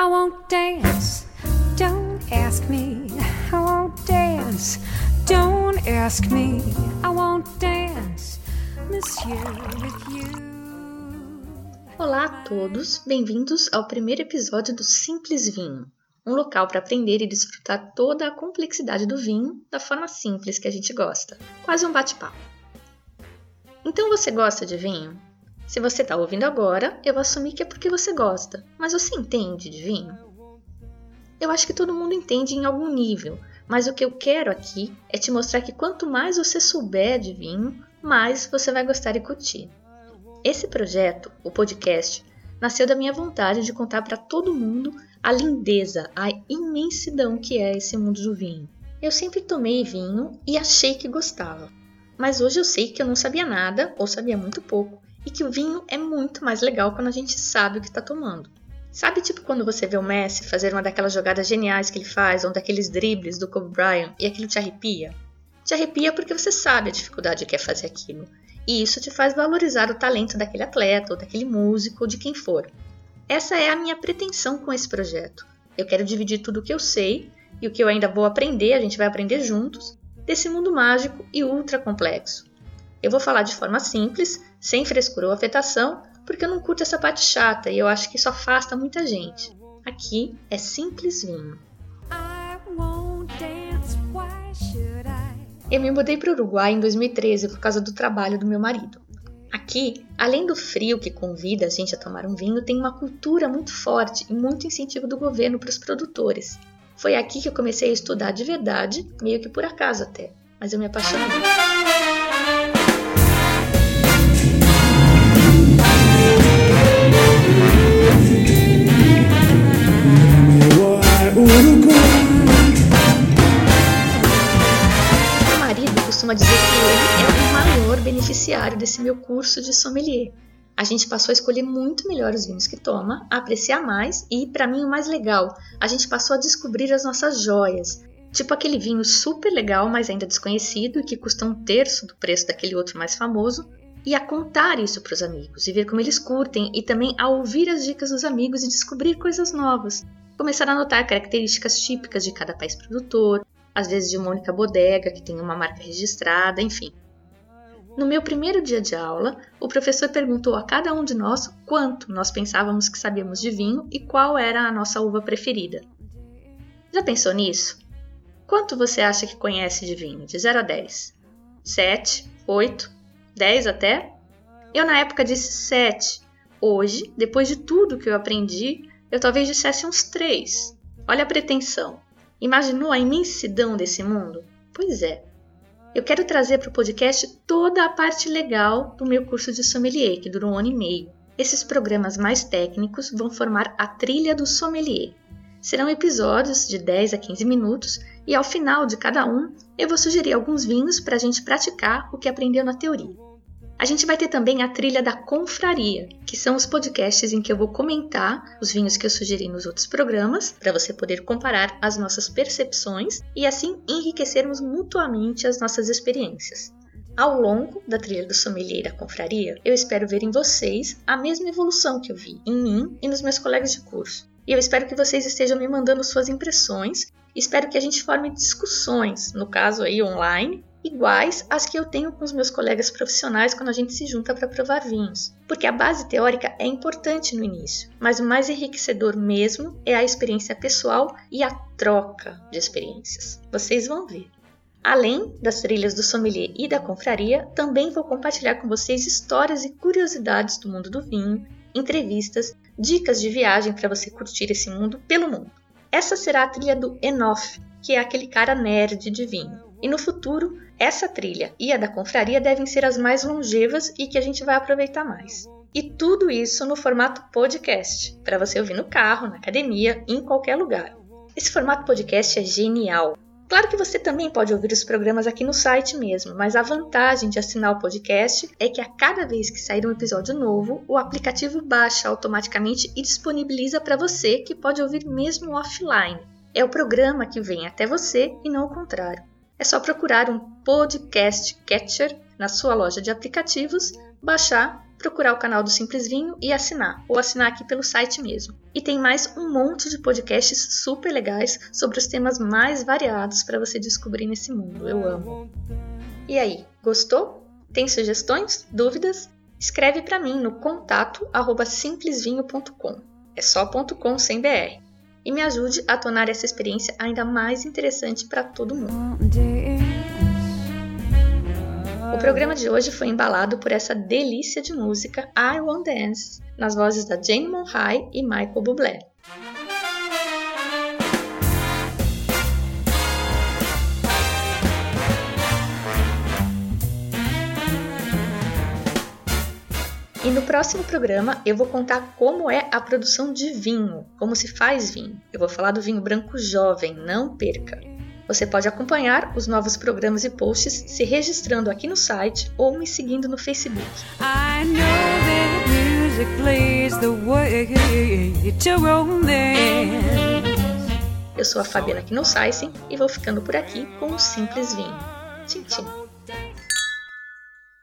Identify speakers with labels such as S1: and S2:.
S1: I won't dance. Don't ask me. I won't dance. Don't ask me. I won't dance. Monsieur, with you.
S2: Olá a todos, bem-vindos ao primeiro episódio do Simples Vinho, um local para aprender e desfrutar toda a complexidade do vinho da forma simples que a gente gosta, quase um bate-papo. Então você gosta de vinho? Se você está ouvindo agora, eu vou assumir que é porque você gosta, mas você entende de vinho? Eu acho que todo mundo entende em algum nível, mas o que eu quero aqui é te mostrar que quanto mais você souber de vinho, mais você vai gostar e curtir. Esse projeto, o podcast, nasceu da minha vontade de contar para todo mundo a lindeza, a imensidão que é esse mundo do vinho. Eu sempre tomei vinho e achei que gostava, mas hoje eu sei que eu não sabia nada ou sabia muito pouco e que o vinho é muito mais legal quando a gente sabe o que está tomando. Sabe, tipo, quando você vê o Messi fazer uma daquelas jogadas geniais que ele faz, ou daqueles dribles do Kobe Bryant, e aquilo te arrepia? Te arrepia porque você sabe a dificuldade que é fazer aquilo. E isso te faz valorizar o talento daquele atleta, ou daquele músico, ou de quem for. Essa é a minha pretensão com esse projeto. Eu quero dividir tudo o que eu sei e o que eu ainda vou aprender, a gente vai aprender juntos, desse mundo mágico e ultra complexo. Eu vou falar de forma simples, sem frescura ou afetação, porque eu não curto essa parte chata e eu acho que isso afasta muita gente. Aqui é simples vinho. Eu me mudei para o Uruguai em 2013 por causa do trabalho do meu marido. Aqui, além do frio que convida a gente a tomar um vinho, tem uma cultura muito forte e muito incentivo do governo para os produtores. Foi aqui que eu comecei a estudar de verdade, meio que por acaso até, mas eu me apaixonei. Costuma dizer que ele é o maior beneficiário desse meu curso de sommelier. A gente passou a escolher muito melhor os vinhos que toma, a apreciar mais e, para mim, o mais legal, a gente passou a descobrir as nossas joias. Tipo aquele vinho super legal, mas ainda desconhecido e que custa um terço do preço daquele outro mais famoso, e a contar isso para os amigos e ver como eles curtem e também a ouvir as dicas dos amigos e descobrir coisas novas. Começar a notar características típicas de cada país produtor, às vezes de uma única bodega que tem uma marca registrada, enfim. No meu primeiro dia de aula, o professor perguntou a cada um de nós quanto nós pensávamos que sabíamos de vinho e qual era a nossa uva preferida. Já pensou nisso? Quanto você acha que conhece de vinho, de 0 a 10? 7, 8, 10 até? Eu na época disse 7. Hoje, depois de tudo que eu aprendi, eu talvez dissesse uns 3. Olha a pretensão. Imaginou a imensidão desse mundo? Pois é. Eu quero trazer para o podcast toda a parte legal do meu curso de sommelier, que durou um ano e meio. Esses programas mais técnicos vão formar a trilha do sommelier. Serão episódios de 10 a 15 minutos e ao final de cada um eu vou sugerir alguns vinhos para a gente praticar o que aprendeu na teoria. A gente vai ter também a trilha da confraria, que são os podcasts em que eu vou comentar os vinhos que eu sugeri nos outros programas, para você poder comparar as nossas percepções e assim enriquecermos mutuamente as nossas experiências. Ao longo da trilha do sommelier e da confraria, eu espero ver em vocês a mesma evolução que eu vi em mim e nos meus colegas de curso. E eu espero que vocês estejam me mandando suas impressões. Espero que a gente forme discussões, no caso aí online, iguais às que eu tenho com os meus colegas profissionais quando a gente se junta para provar vinhos. Porque a base teórica é importante no início, mas o mais enriquecedor mesmo é a experiência pessoal e a troca de experiências. Vocês vão ver. Além das trilhas do sommelier e da confraria, também vou compartilhar com vocês histórias e curiosidades do mundo do vinho, entrevistas, dicas de viagem para você curtir esse mundo pelo mundo. Essa será a trilha do Enof, que é aquele cara nerd de vinho. E no futuro, essa trilha e a da confraria devem ser as mais longevas e que a gente vai aproveitar mais. E tudo isso no formato podcast, para você ouvir no carro, na academia, em qualquer lugar. Esse formato podcast é genial. Claro que você também pode ouvir os programas aqui no site mesmo, mas a vantagem de assinar o podcast é que a cada vez que sair um episódio novo, o aplicativo baixa automaticamente e disponibiliza para você que pode ouvir mesmo offline. É o programa que vem até você e não o contrário. É só procurar um podcast catcher na sua loja de aplicativos, baixar, procurar o canal do Simples Vinho e assinar, ou assinar aqui pelo site mesmo. E tem mais um monte de podcasts super legais sobre os temas mais variados para você descobrir nesse mundo. Eu amo. E aí, gostou? Tem sugestões? Dúvidas? Escreve para mim no contato simplesvinho.com. É só .com sem BR. E me ajude a tornar essa experiência ainda mais interessante para todo mundo. O programa de hoje foi embalado por essa delícia de música I Want Dance, nas vozes da Jane Monhai e Michael Bublé. E no próximo programa eu vou contar como é a produção de vinho, como se faz vinho. Eu vou falar do vinho branco jovem, não perca. Você pode acompanhar os novos programas e posts se registrando aqui no site ou me seguindo no Facebook. Eu sou a Fabiana Knossaisen e vou ficando por aqui com um simples vinho. Tchim, tchim.